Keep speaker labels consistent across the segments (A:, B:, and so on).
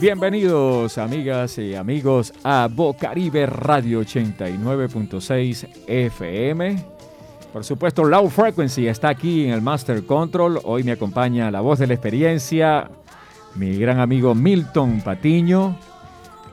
A: Bienvenidos amigas y amigos a Bocaribe Radio 89.6 FM. Por supuesto, Low Frequency está aquí en el Master Control. Hoy me acompaña la voz de la experiencia, mi gran amigo Milton Patiño,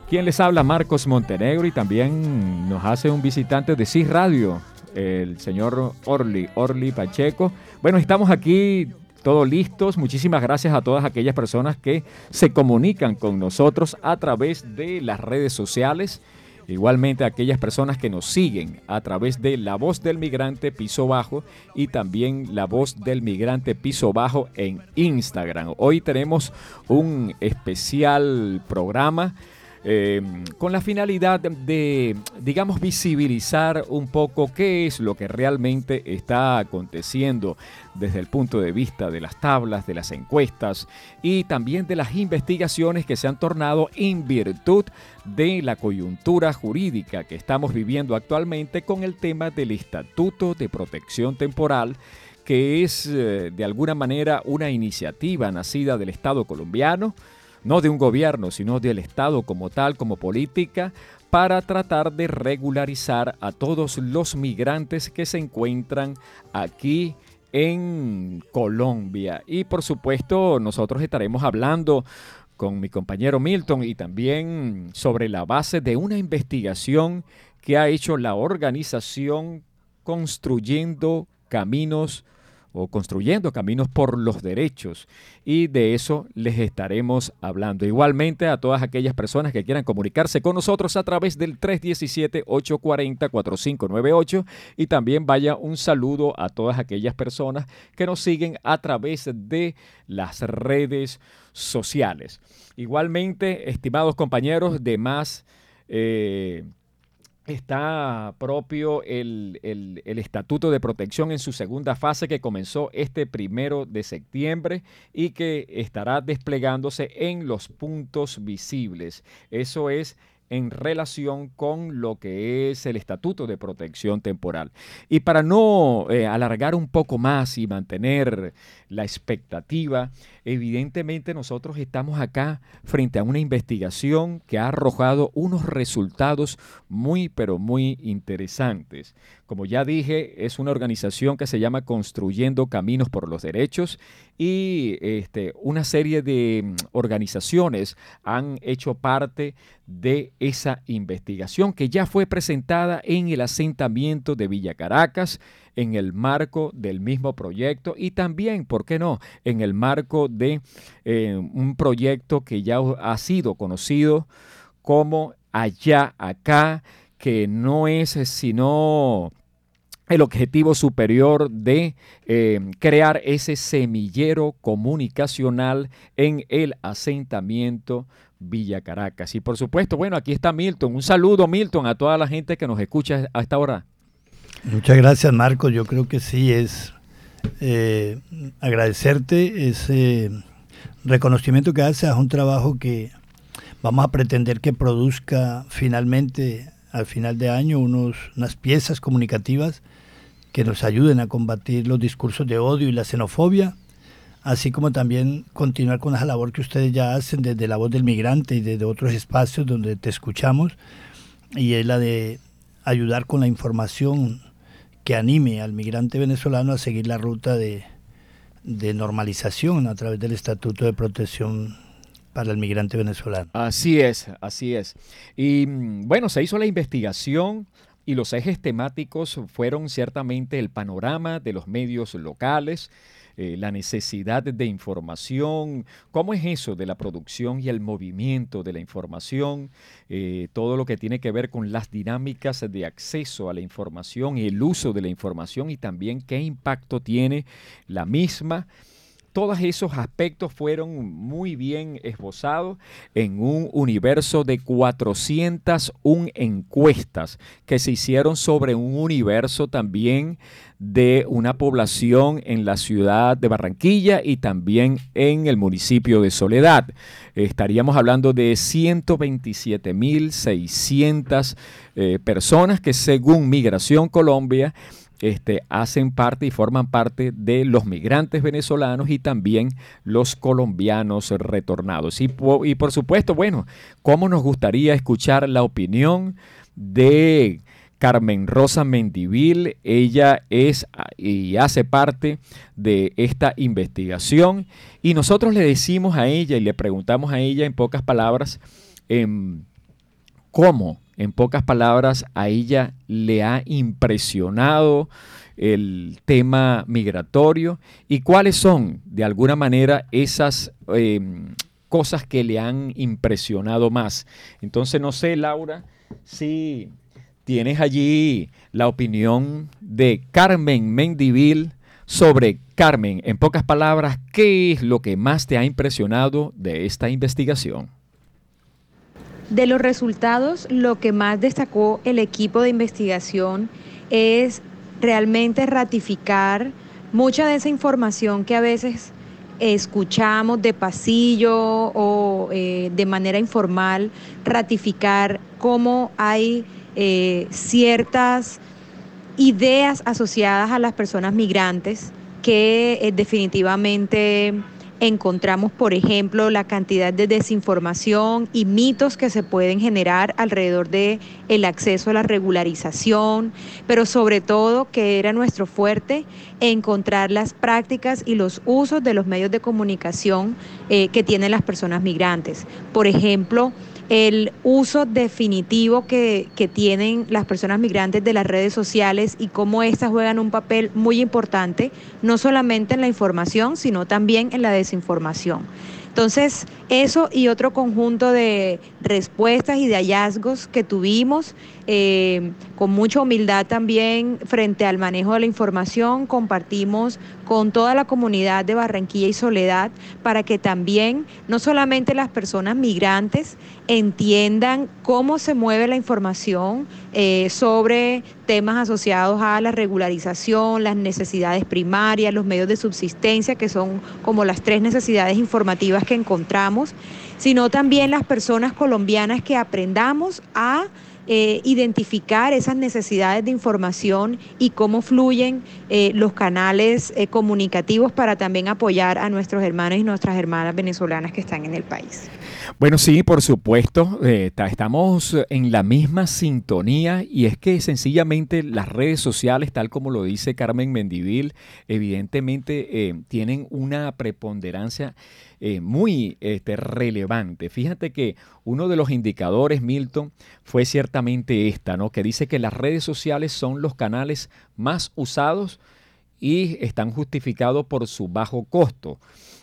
A: quien les habla Marcos Montenegro y también nos hace un visitante de CIS Radio, el señor Orly, Orly Pacheco. Bueno, estamos aquí todos listos. Muchísimas gracias a todas aquellas personas que se comunican con nosotros a través de las redes sociales. Igualmente a aquellas personas que nos siguen a través de La Voz del Migrante Piso Bajo y también La Voz del Migrante Piso Bajo en Instagram. Hoy tenemos un especial programa Em, con la finalidad de, digamos, visibilizar un poco qué es lo que realmente está aconteciendo desde el punto de vista de las tablas, de las encuestas y también de las investigaciones que se han tornado en virtud de la coyuntura jurídica que estamos viviendo actualmente con el tema del Estatuto de Protección Temporal que es eh, de alguna manera una iniciativa nacida del Estado colombiano, no de un gobierno, sino del Estado como tal, como política, para tratar de regularizar a todos los migrantes que se encuentran aquí en Colombia. Y por supuesto, nosotros estaremos hablando con mi compañero Milton y también sobre la base de una investigación que ha hecho la organización Construyendo Caminos o construyendo caminos por los derechos y de eso les estaremos hablando. Igualmente a todas aquellas personas que quieran comunicarse con nosotros a través del 317-840-4598 y también vaya un saludo a todas aquellas personas que nos siguen a través de las redes sociales. Igualmente, estimados compañeros de más... Eh, está propio el, Estatuto de Protección en su segunda fase que comenzó este primero de septiembre y que estará desplegándose en los puntos visibles. Eso es en relación con lo que es el Estatuto de Protección Temporal. Y para no eh, alargar un poco más y mantener la expectativa, evidentemente nosotros estamos acá frente a una investigación que ha arrojado unos resultados muy, pero muy interesantes. Como ya dije, es una organización que se llama Construyendo Caminos por los Derechos y este, una serie de mm, organizaciones han hecho parte de esa investigación que ya fue presentada en el asentamiento de Villa Caracas en el marco del mismo proyecto y también, ¿por qué no?, en el marco de eh, un proyecto que ya ha sido conocido como allá, acá, que no es sino el objetivo superior de eh, crear ese semillero comunicacional en el asentamiento Villa Caracas. Y por supuesto, bueno, aquí está Milton. Un saludo, Milton, a toda la gente que nos escucha a esta hora.
B: Muchas gracias, Marco. Yo creo que sí es eh, agradecerte ese reconocimiento que haces a un trabajo que vamos a pretender que produzca finalmente, al final de año, unos, unas piezas comunicativas que nos ayuden a combatir los discursos de odio y la xenofobia, así como también continuar con esa labor que ustedes ya hacen desde la voz del migrante y desde otros espacios donde te escuchamos, y es la de ayudar con la información que anime al migrante venezolano a seguir la ruta de, de normalización a través del Estatuto de Protección para el migrante venezolano.
A: Así es, así es. Y mm, bueno, se hizo la investigación y los ejes temáticos fueron ciertamente el panorama de los medios locales, eh, la necesidad de información, cómo es eso de la producción y el movimiento de la información, eh, todo lo que tiene que ver con las dinámicas de acceso a la información y el uso de la información y también qué impacto tiene la misma todos esos aspectos fueron muy bien esbozados en un universo de 401 encuestas que se hicieron sobre un universo también de una población en la ciudad de Barranquilla y también en el municipio de Soledad. Estaríamos hablando de 127.600 eh, personas que según Migración Colombia este, hacen parte y forman parte de los migrantes venezolanos y también los colombianos retornados. Y, por supuesto, bueno, ¿cómo nos gustaría escuchar la opinión de Carmen Rosa Mendivil. Ella es y hace parte de esta investigación. Y nosotros le decimos a ella y le preguntamos a ella en pocas palabras em, cómo, en pocas palabras, a ella le ha impresionado el tema migratorio y cuáles son, de alguna manera, esas em, cosas que le han impresionado más. Entonces, no sé, Laura, si tienes allí la opinión de Carmen Mendivil sobre Carmen. En pocas palabras, ¿qué es lo que más te ha impresionado de esta investigación?
C: De los resultados, lo que más destacó el equipo de investigación es realmente ratificar mucha de esa información que a veces escuchamos de pasillo o eh, de manera informal, ratificar cómo hay eh, ciertas ideas asociadas a las personas migrantes que eh, definitivamente encontramos, por ejemplo, la cantidad de desinformación y mitos que se pueden generar alrededor de el acceso a la regularización, pero sobre todo que era nuestro fuerte encontrar las prácticas y los usos de los medios de comunicación eh, que tienen las personas migrantes. Por ejemplo, el uso definitivo que, tienen las personas migrantes de las redes sociales y cómo éstas juegan un papel muy importante, no solamente en la información, sino también en la desinformación. Entonces, eso y otro conjunto de respuestas y de hallazgos que tuvimos, eh, con mucha humildad también frente al manejo de la información, compartimos con toda la comunidad de Barranquilla y Soledad para que también no solamente las personas migrantes entiendan cómo se mueve la información eh, sobre temas asociados a la regularización, las necesidades primarias, los medios de subsistencia, que son como las tres necesidades informativas que encontramos, sino también las personas colombianas que aprendamos a eh, identificar esas necesidades de información y cómo fluyen eh, los canales comunicativos para también apoyar a nuestros hermanos y nuestras hermanas venezolanas que están en el país.
A: Bueno, sí, por supuesto, eh, estamos en la misma sintonía y es que sencillamente las redes sociales, tal como lo dice Carmen Mendivil, evidentemente eh, tienen una preponderancia eh, muy este, relevante. Fíjate que uno de los indicadores, Milton, fue ciertamente esta, ¿no? Que dice que las redes sociales son los canales más usados y están justificados por su bajo costo.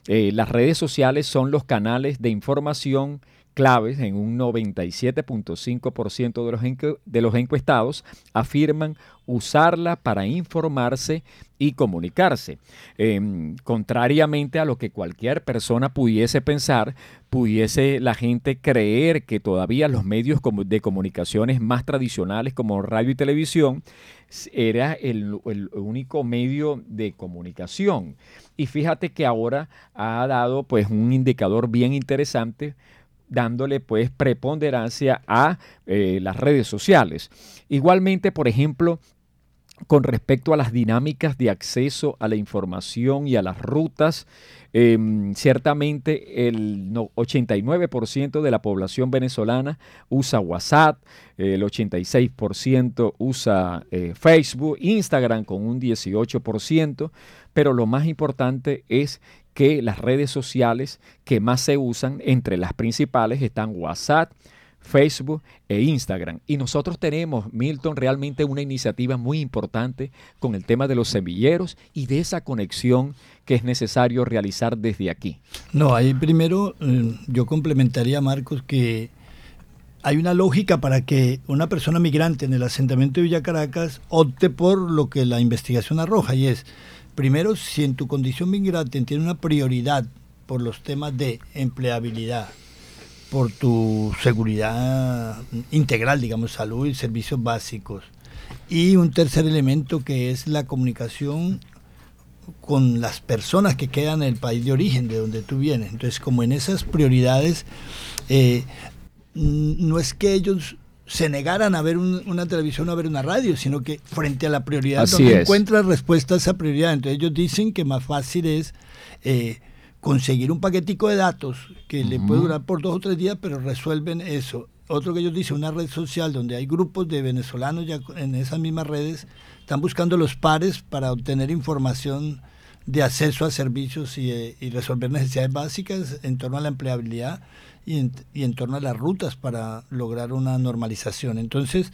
A: Eh, las redes sociales son los canales de información claves en un 97.5% de los, de los encuestados afirman usarla para informarse y comunicarse. Em, contrariamente a lo que cualquier persona pudiese pensar, pudiese la gente creer que todavía los medios de comunicaciones más tradicionales como radio y televisión era el, el único medio de comunicación. Y fíjate que ahora ha dado pues un indicador bien interesante dándole pues preponderancia a eh, las redes sociales. Igualmente, por ejemplo, con respecto a las dinámicas de acceso a la información y a las rutas, em, ciertamente el 89% de la población venezolana usa WhatsApp, el 86% usa eh, Facebook, Instagram con un 18%, pero lo más importante es que las redes sociales que más se usan, entre las principales están WhatsApp, Facebook e Instagram. Y nosotros tenemos, Milton, realmente una iniciativa muy importante con el tema de los semilleros y de esa conexión que es necesario realizar desde aquí.
B: No, ahí primero eh, yo complementaría, Marcos, que hay una lógica para que una persona migrante en el asentamiento de Villa Caracas opte por lo que la investigación arroja y es primero, si en tu condición migrante tiene una prioridad por los temas de empleabilidad, por tu seguridad integral, digamos, salud y servicios básicos. Y un tercer elemento que es la comunicación con las personas que quedan en el país de origen, de donde tú vienes. Entonces, como en esas prioridades, eh, no es que ellos se negaran a ver una televisión o a ver una radio, sino que frente a la prioridad donde encuentras respuesta a esa prioridad. Entonces ellos dicen que más fácil es eh, conseguir un paquetico de datos que le puede durar por dos o tres días, pero resuelven eso. Otro que ellos dicen, una red social donde hay grupos de venezolanos ya en esas mismas redes, están buscando los pares para obtener información de acceso a servicios y, eh, y resolver necesidades básicas en torno a la empleabilidad y en, y en torno a las rutas para lograr una normalización. Entonces,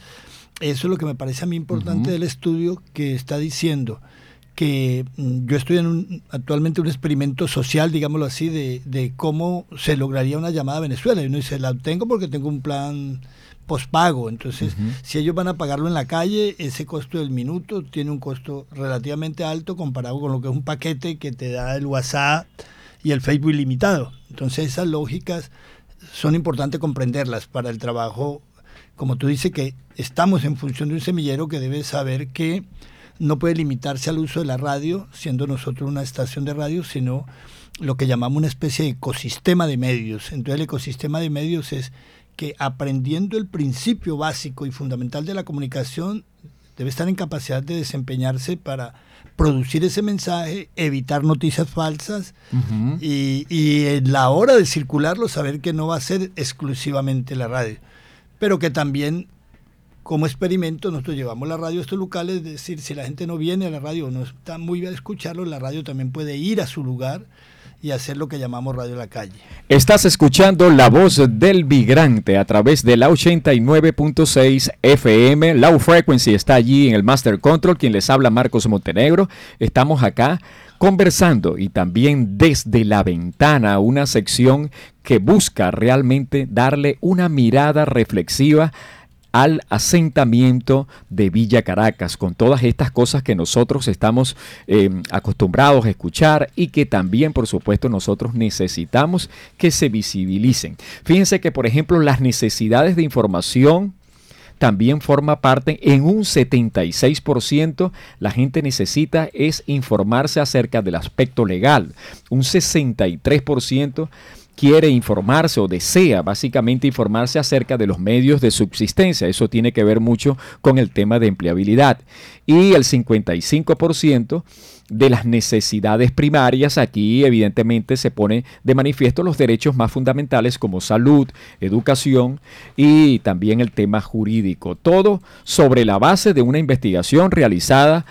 B: eso es lo que me parece a mí importante del estudio que está diciendo que mm, yo estoy en un, actualmente un experimento social, digámoslo así, de, de, cómo se lograría una llamada a Venezuela. Y uno dice, la tengo porque tengo un plan pospago. Entonces, si ellos van a pagarlo en la calle, ese costo del minuto tiene un costo relativamente alto comparado con lo que es un paquete que te da el WhatsApp y el Facebook ilimitado. Entonces, esas lógicas son importantes comprenderlas para el trabajo. Como tú dices que estamos en función de un semillero que debe saber que no puede limitarse al uso de la radio, siendo nosotros una estación de radio, sino lo que llamamos una especie de ecosistema de medios. Entonces el ecosistema de medios es que aprendiendo el principio básico y fundamental de la comunicación, debe estar en capacidad de desempeñarse para producir ese mensaje, evitar noticias falsas y, y, en la hora de circularlo saber que no va a ser exclusivamente la radio, pero que también como experimento nosotros llevamos la radio a estos locales, es decir, si la gente no viene a la radio o no está muy bien a escucharlo, la radio también puede ir a su lugar y hacer lo que llamamos radio la calle.
A: Estás escuchando la voz del migrante a través de la 89.6 FM. Low Frequency está allí en el Master Control, quien les habla Marcos Montenegro. Estamos acá conversando y también desde la ventana, una sección que busca realmente darle una mirada reflexiva al asentamiento de Villa Caracas, con todas estas cosas que nosotros estamos eh, acostumbrados a escuchar y que también, por supuesto, nosotros necesitamos que se visibilicen. Fíjense que, por ejemplo, las necesidades de información también forma parte en un 76%. La gente necesita es informarse acerca del aspecto legal. Un 63% quiere informarse o desea básicamente informarse acerca de los medios de subsistencia. Eso tiene que ver mucho con el tema de empleabilidad. Y el 55% de las necesidades primarias, aquí evidentemente se pone de manifiesto los derechos más fundamentales como salud, educación y también el tema jurídico. Todo sobre la base de una investigación realizada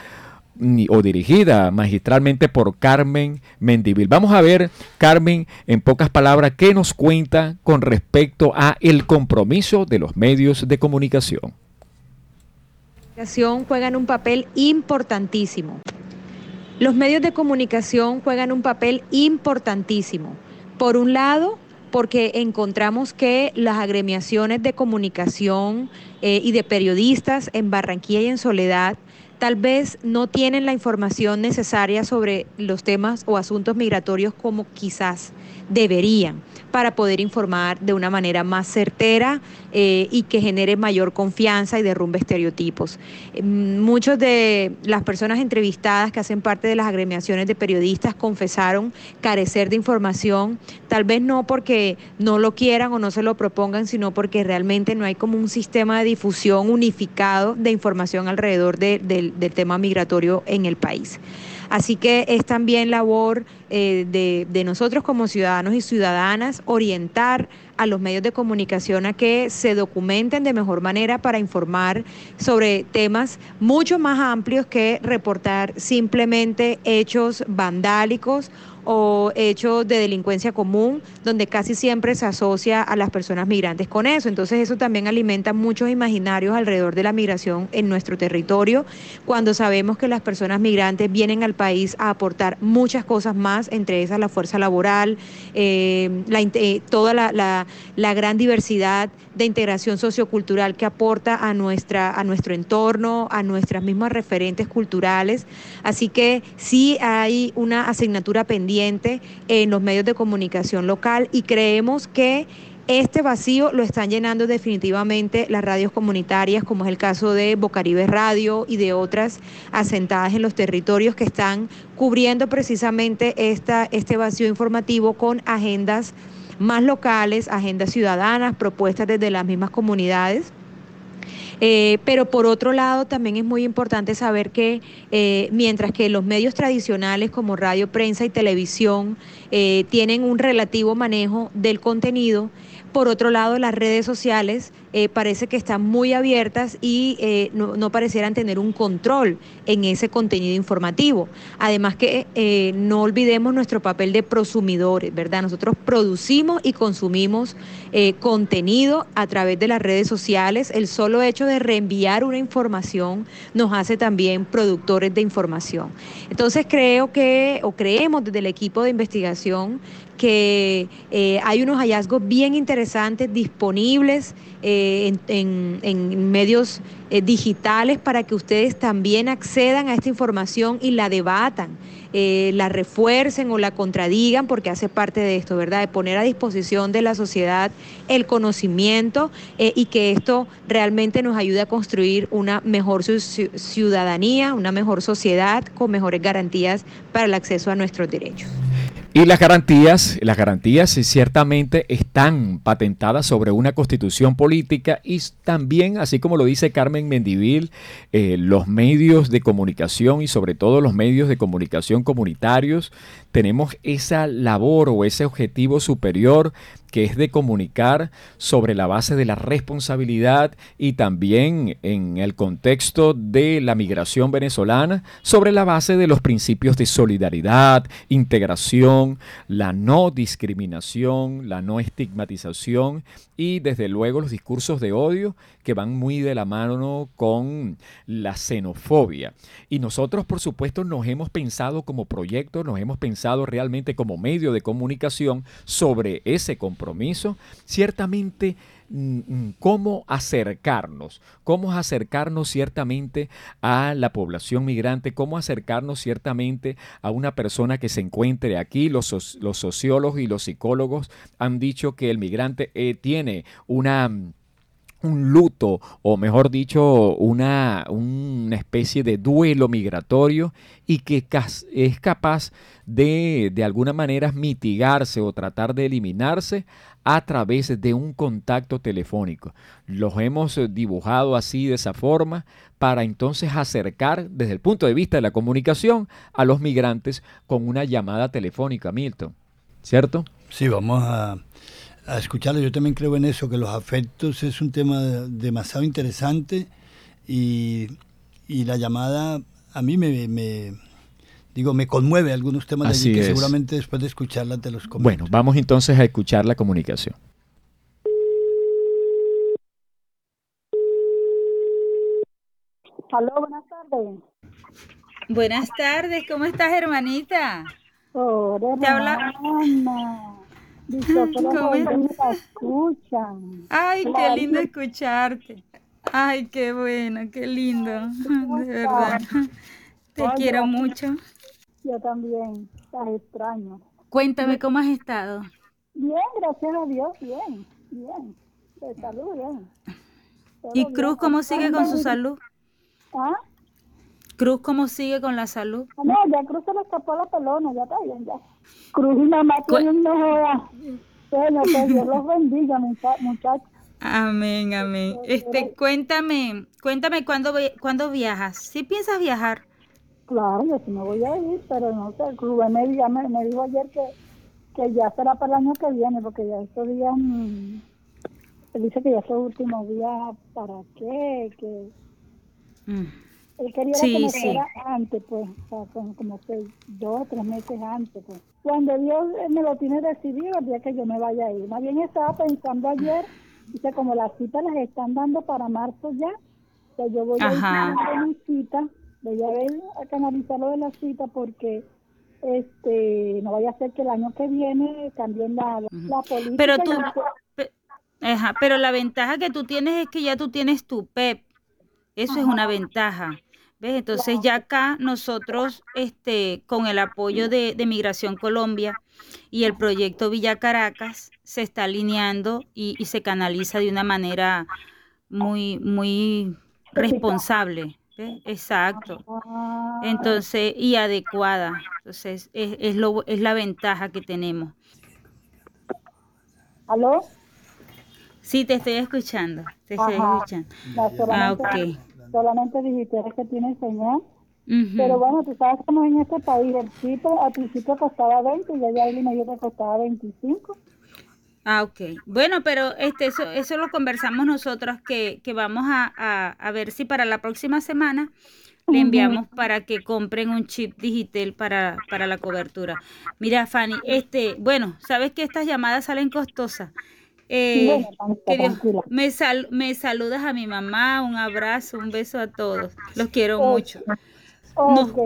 A: o dirigida magistralmente por Carmen Mendivil. Vamos a ver, Carmen, en pocas palabras, qué nos cuenta con respecto a el compromiso de los medios de comunicación.
C: Juegan un papel importantísimo. Los medios de comunicación juegan un papel importantísimo. Por un lado, porque encontramos que las agremiaciones de comunicación eh, y de periodistas en Barranquilla y en Soledad tal vez no tienen la información necesaria sobre los temas o asuntos migratorios como quizás deberían para poder informar de una manera más certera eh, y que genere mayor confianza y derrumbe estereotipos. Mm, muchas de las personas entrevistadas que hacen parte de las agremiaciones de periodistas confesaron carecer de información, tal vez no porque no lo quieran o no se lo propongan, sino porque realmente no hay como un sistema de difusión unificado de información alrededor del tema migratorio en el país. Así que es también labor eh, de, nosotros como ciudadanos y ciudadanas orientar a los medios de comunicación a que se documenten de mejor manera para informar sobre temas mucho más amplios que reportar simplemente hechos vandálicos o hechos de delincuencia común, donde casi siempre se asocia a las personas migrantes con eso. Entonces eso también alimenta muchos imaginarios alrededor de la migración en nuestro territorio, cuando sabemos que las personas migrantes vienen al país a aportar muchas cosas más, entre esas la fuerza laboral, eh, eh, toda la, la gran diversidad de integración sociocultural que aporta a, nuestra, a nuestro entorno, a nuestras mismas referentes culturales. Así que sí hay una asignatura pendiente en los medios de comunicación local y creemos que este vacío lo están llenando definitivamente las radios comunitarias, como es el caso de Bocaribe Radio y de otras asentadas en los territorios que están cubriendo precisamente esta, este vacío informativo con agendas más locales, agendas ciudadanas, propuestas desde las mismas comunidades. Eh, pero por otro lado, también es muy importante saber que eh, mientras que los medios tradicionales como radio, prensa y televisión eh, tienen un relativo manejo del contenido, por otro lado, las redes sociales eh, parece que están muy abiertas y eh, no, parecieran tener un control en ese contenido informativo. Además que eh, no olvidemos nuestro papel de prosumidores, ¿verdad? Nosotros producimos y consumimos contenido a través de las redes sociales. El solo hecho de reenviar una información nos hace también productores de información. Entonces creo que, o creemos desde el equipo de investigación, que hay unos hallazgos bien interesantes disponibles en, medios eh, digitales para que ustedes también accedan a esta información y la debatan, la refuercen o la contradigan, porque hace parte de esto, ¿verdad? De poner a disposición de la sociedad el conocimiento y que esto realmente nos ayude a construir una mejor ciudadanía, una mejor sociedad con mejores garantías para el acceso a nuestros derechos.
A: Y las garantías, las garantías ciertamente están patentadas sobre una constitución política y también, así como lo dice Carmen Mendivil, eh, los medios de comunicación y sobre todo los medios de comunicación comunitarios, tenemos esa labor o ese objetivo superior que es de comunicar sobre la base de la responsabilidad y también en el contexto de la migración venezolana, sobre la base de los principios de solidaridad, integración, la no discriminación, la no estigmatización y desde luego los discursos de odio que van muy de la mano con la xenofobia. Y nosotros, por supuesto, nos hemos pensado como proyecto, nos hemos pensado realmente como medio de comunicación sobre ese compromiso. Ciertamente, mm, mm, cómo acercarnos, cómo acercarnos ciertamente a la población migrante, cómo acercarnos ciertamente a una persona que se encuentre aquí. Los, los sociólogos y los psicólogos han dicho que el migrante eh, tiene una un luto, o mejor dicho, una, una especie de duelo migratorio y que es capaz de, de alguna manera, mitigarse o tratar de eliminarse a través de un contacto telefónico. Los hemos dibujado así, de esa forma, para entonces acercar desde el punto de vista de la comunicación a los migrantes con una llamada telefónica, Milton. ¿Cierto?
B: Sí, vamos a a escucharlo. Yo también creo en eso, que los afectos es un tema demasiado interesante y, la llamada a mí me, digo, me conmueve algunos temas de allí que seguramente después de escucharla te los comento.
A: Bueno, vamos entonces a escuchar la comunicación.
D: Aló, buenas tardes.
E: Buenas tardes, ¿cómo estás, hermanita?
D: Hola, Te habla...
E: Ay, qué lindo escucharte. Ay, qué bueno, qué lindo. De verdad. Te quiero mucho.
D: Yo también. Estás extraño.
E: Cuéntame cómo has estado.
D: Bien, gracias a Dios, bien, bien. De salud, bien.
E: ¿Y Cruz cómo sigue con su salud?
D: ¿Ah?
E: Cruz cómo sigue con la salud?
D: No, ya Cruz se le escapó la pelona, ya está bien, ya. Cruz y mamá tienen no Bueno, que Dios los bendiga, muchachos.
E: Amén, amén. Este, cuéntame, cuéntame cuándo, cuándo viajas. ¿Sí piensas viajar?
D: Claro, yo sí me voy a ir, pero no sé, Rubén me, me, me dijo ayer que, que ya será para el año que viene, porque ya estos días, mm, él dice que ya estos últimos días, ¿para qué? Que... Mm. Él quería que me fuera antes, pues, o sea, como, seis, dos o tres meses antes, pues. Cuando Dios me lo tiene decidido, el día que yo me vaya a ir. Más bien estaba pensando ayer, dice, como las citas las están dando para marzo ya, pues yo voy a ir a mi cita, voy a ver, a canalizar lo de la cita porque este no vaya a ser que el año que viene cambien la, la política.
E: Pero tú, ajá, pero la ventaja que tú tienes es que ya tú tienes tu PEP. Eso es una ventaja. ¿Ves? Entonces ya acá nosotros, este, con el apoyo de, Migración Colombia y el proyecto Villa Caracas, se está alineando y, se canaliza de una manera muy, muy responsable. ¿ves? Exacto. Entonces, y adecuada. Entonces, es, es, lo, es la ventaja que tenemos.
D: ¿Aló?
E: Sí, te estoy escuchando. Te estoy
D: Ajá.
E: escuchando.
D: No,
E: Ah,
D: solamente,
E: ok.
D: solamente digitales que tiene señal.
E: Ujú.
D: Pero bueno, tú sabes cómo en este país el chip al principio costaba 20 y ya ya alguien que costaba 25.
E: Ah, ok. Bueno, pero este, eso, eso lo conversamos nosotros que, que vamos a, a, a ver si para la próxima semana le enviamos para que compren un chip digital para, para la cobertura. Mira, Fanny, este, bueno, sabes que estas llamadas salen costosas. Eh,
D: Bueno, tranquila,
E: que Dios,
D: tranquila.
E: me, sal, me saludas a mi mamá, un abrazo, un beso a todos. Los quiero mucho.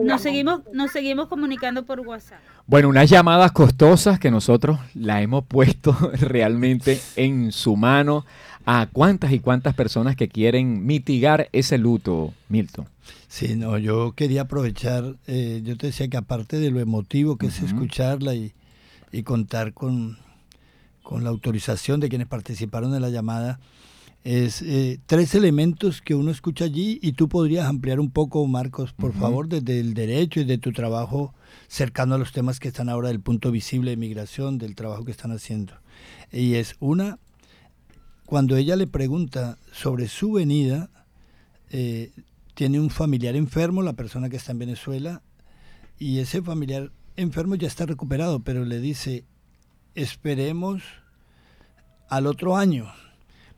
E: Nos, seguimos, nos seguimos comunicando por WhatsApp.
A: Bueno, unas llamadas costosas que nosotros la hemos puesto realmente en su mano a cuántas y cuántas personas que quieren mitigar ese luto, Milton.
B: Sí, no, yo quería aprovechar, eh, yo te decía que aparte de lo emotivo que es escucharla y, y contar con, con la autorización de quienes participaron en la llamada, es eh, tres elementos que uno escucha allí y tú podrías ampliar un poco, Marcos, por favor, desde el derecho y de tu trabajo cercano a los temas que están ahora del punto visible de migración, del trabajo que están haciendo. Y es una, cuando ella le pregunta sobre su venida, eh, tiene un familiar enfermo, la persona que está en Venezuela, y ese familiar enfermo ya está recuperado, pero le dice, esperemos al otro año.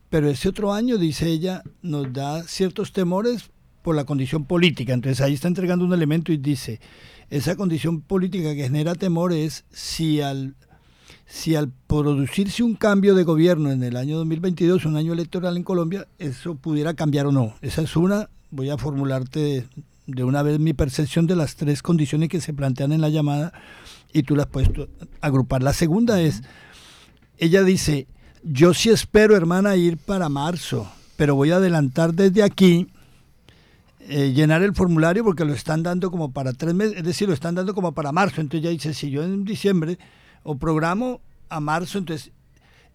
B: Pero ese otro año, dice ella, nos da ciertos temores por la condición política. Entonces ahí está entregando un elemento y dice, esa condición política que genera temor es si al, si al producirse un cambio de gobierno en el año 2022, un año electoral en Colombia, eso pudiera cambiar o no. Esa es una, voy a formularte de una vez mi percepción de las tres condiciones que se plantean en la llamada y tú las puedes agrupar. La segunda es, ella dice, yo sí espero, hermana, ir para marzo, pero voy a adelantar desde aquí eh, llenar el formulario porque lo están dando como para tres meses, es decir, lo están dando como para marzo. Entonces ella dice, si yo en diciembre o programo a marzo, entonces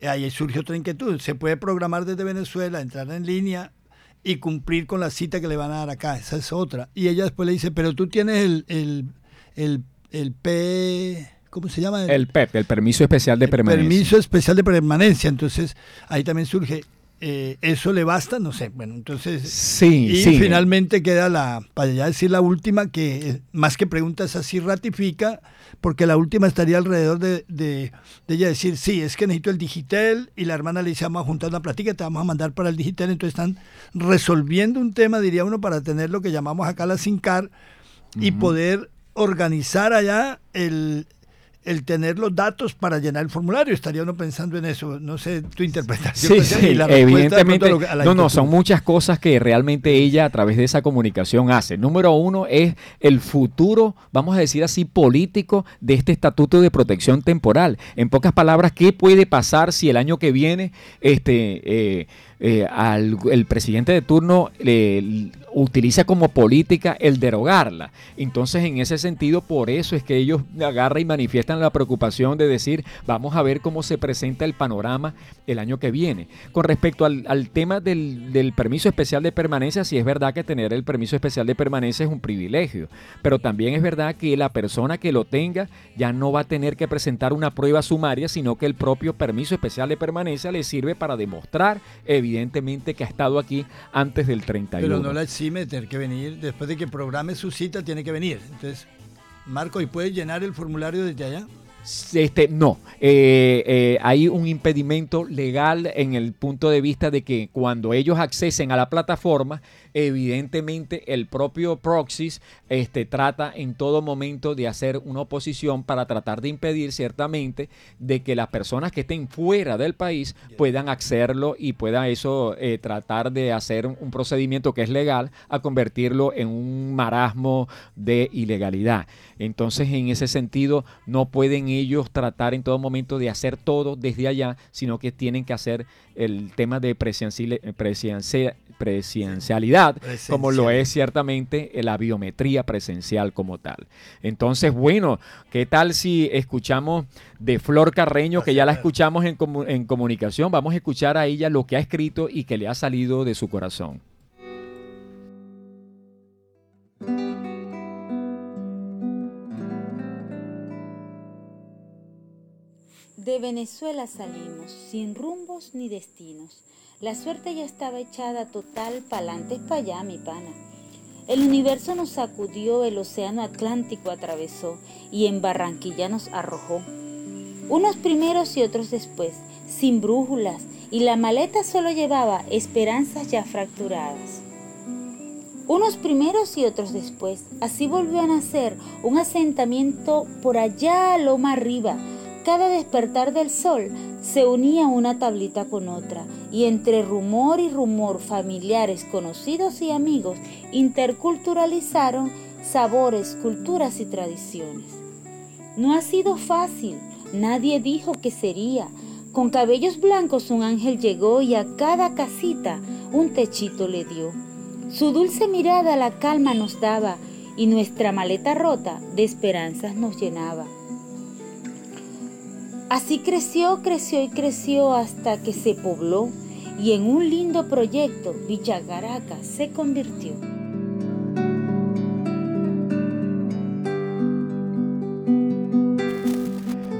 B: eh, ahí surge otra inquietud. Se puede programar desde Venezuela, entrar en línea y cumplir con la cita que le van a dar acá. Esa es otra. Y ella después le dice, pero tú tienes el, el, el P... ¿Cómo se llama?
A: El PEP, el permiso especial de
B: el
A: permanencia.
B: Permiso especial de permanencia. Entonces, ahí también surge, eh, ¿eso le basta? No sé. Bueno, entonces...
A: Sí,
B: Y
A: sí.
B: finalmente queda la, para ya decir la última, que eh, más que preguntas así ratifica, porque la última estaría alrededor de, de, de ella decir, sí, es que necesito el digital, y la hermana le dice, vamos a juntar una plática, te vamos a mandar para el digital, entonces están resolviendo un tema, diría uno, para tener lo que llamamos acá la SINCAR, y poder organizar allá el, el tener los datos para llenar el formulario. Estaría uno pensando en eso. No sé tu interpretación.
A: Sí, sí,
B: y la
A: evidentemente.
B: a la
A: No, no, son muchas cosas que realmente ella a través de esa comunicación hace. Número uno es el futuro, vamos a decir así, político de este estatuto de protección temporal. En pocas palabras, ¿qué puede pasar si el año que viene este, eh, eh, al- el presidente de turno eh, utiliza como política el derogarla? Entonces, en ese sentido, por eso es que ellos agarran y manifiestan la preocupación de decir, vamos a ver cómo se presenta el panorama el año que viene. Con respecto al, al tema del, del permiso especial de permanencia, sí es verdad que tener el permiso especial de permanencia es un privilegio, pero también es verdad que la persona que lo tenga ya no va a tener que presentar una prueba sumaria, sino que el propio permiso especial de permanencia le sirve para demostrar evidentemente que ha estado aquí antes del 31.
B: Pero no la exime tener que venir. Después de que programe su cita, tiene que venir. Entonces, Marco, ¿y puedes llenar el formulario desde allá?
A: Este, no, Eh, eh, hay un impedimento legal en el punto de vista de que cuando ellos accesen a la plataforma, evidentemente el propio Proxys este, trata en todo momento de hacer una oposición para tratar de impedir ciertamente de que las personas que estén fuera del país puedan hacerlo y pueda eso eh, tratar de hacer un procedimiento que es legal a convertirlo en un marasmo de ilegalidad. Entonces, en ese sentido, no pueden ellos tratar en todo momento de hacer todo desde allá, sino que tienen que hacer el tema de presenciali- como lo es ciertamente la biometría presencial como tal. Entonces, bueno, ¿qué tal si escuchamos de Flor Carreño, que ya la escuchamos en, comu- en comunicación? Vamos a escuchar a ella lo que ha escrito y que le ha salido de su corazón.
E: De Venezuela salimos, sin rumbos ni destinos. La suerte ya estaba echada total pa'lante pa' allá, mi pana. El universo nos sacudió, el océano Atlántico atravesó y en Barranquilla nos arrojó. Unos primeros y otros después, sin brújulas, y la maleta solo llevaba esperanzas ya fracturadas. Unos primeros y otros después, así volvió a nacer un asentamiento por allá a loma arriba. Cada despertar del sol se unía una tablita con otra, y entre rumor y rumor familiares, conocidos y amigos interculturalizaron sabores, culturas y tradiciones. No ha sido fácil, nadie dijo que sería. Con cabellos blancos un ángel llegó y a cada casita un techito le dio. Su dulce mirada la calma nos daba y nuestra maleta rota de esperanzas nos llenaba. Así creció, creció y creció hasta que se pobló y en un lindo proyecto Villa Caracas se convirtió.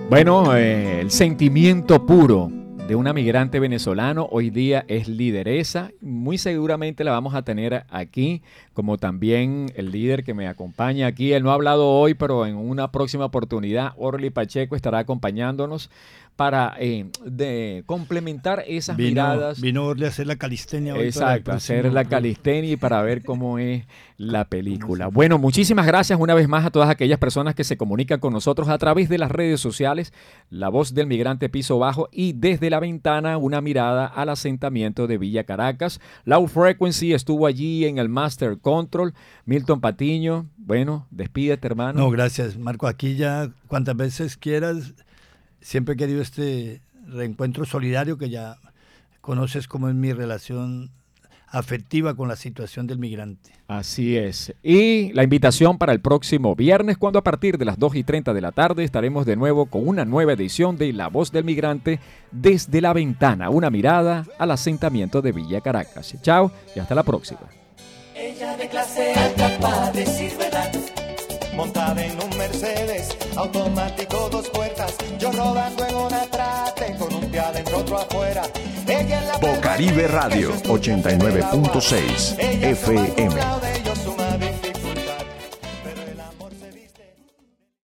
A: Bueno, eh, el sentimiento puro de una migrante venezolano hoy día es lideresa. Muy seguramente la vamos a tener aquí, como también el líder que me acompaña aquí. Él no ha hablado hoy, pero en una próxima oportunidad, Orly Pacheco estará acompañándonos para eh, de complementar esas miradas.
B: Vino a hacer la calistenia.
A: Exacto, hacer la calistenia y para ver cómo es la película. Bueno, muchísimas gracias una vez más a todas aquellas personas que se comunican con nosotros a través de las redes sociales, La Voz del Migrante Piso Bajo y desde la ventana una mirada al asentamiento de Villa Caracas. Low Frequency estuvo allí en el Master Control. Milton Patiño, bueno, despídete hermano.
B: No, gracias Marco, aquí ya cuantas veces quieras siempre he querido este reencuentro solidario que ya conoces cómo es mi relación afectiva con la situación del migrante.
A: Así es. Y la invitación para el próximo viernes, cuando a partir de las 2 y 30 de la tarde estaremos de nuevo con una nueva edición de La Voz del Migrante desde la ventana, una mirada al asentamiento de Villa Caracas. Chao y hasta la próxima.
F: Ella de clase alta montada en un Mercedes, automático dos puertas, yo rodando en una trate con un pie adentro otro afuera.
G: Bocaribe Radio 89.6 FM.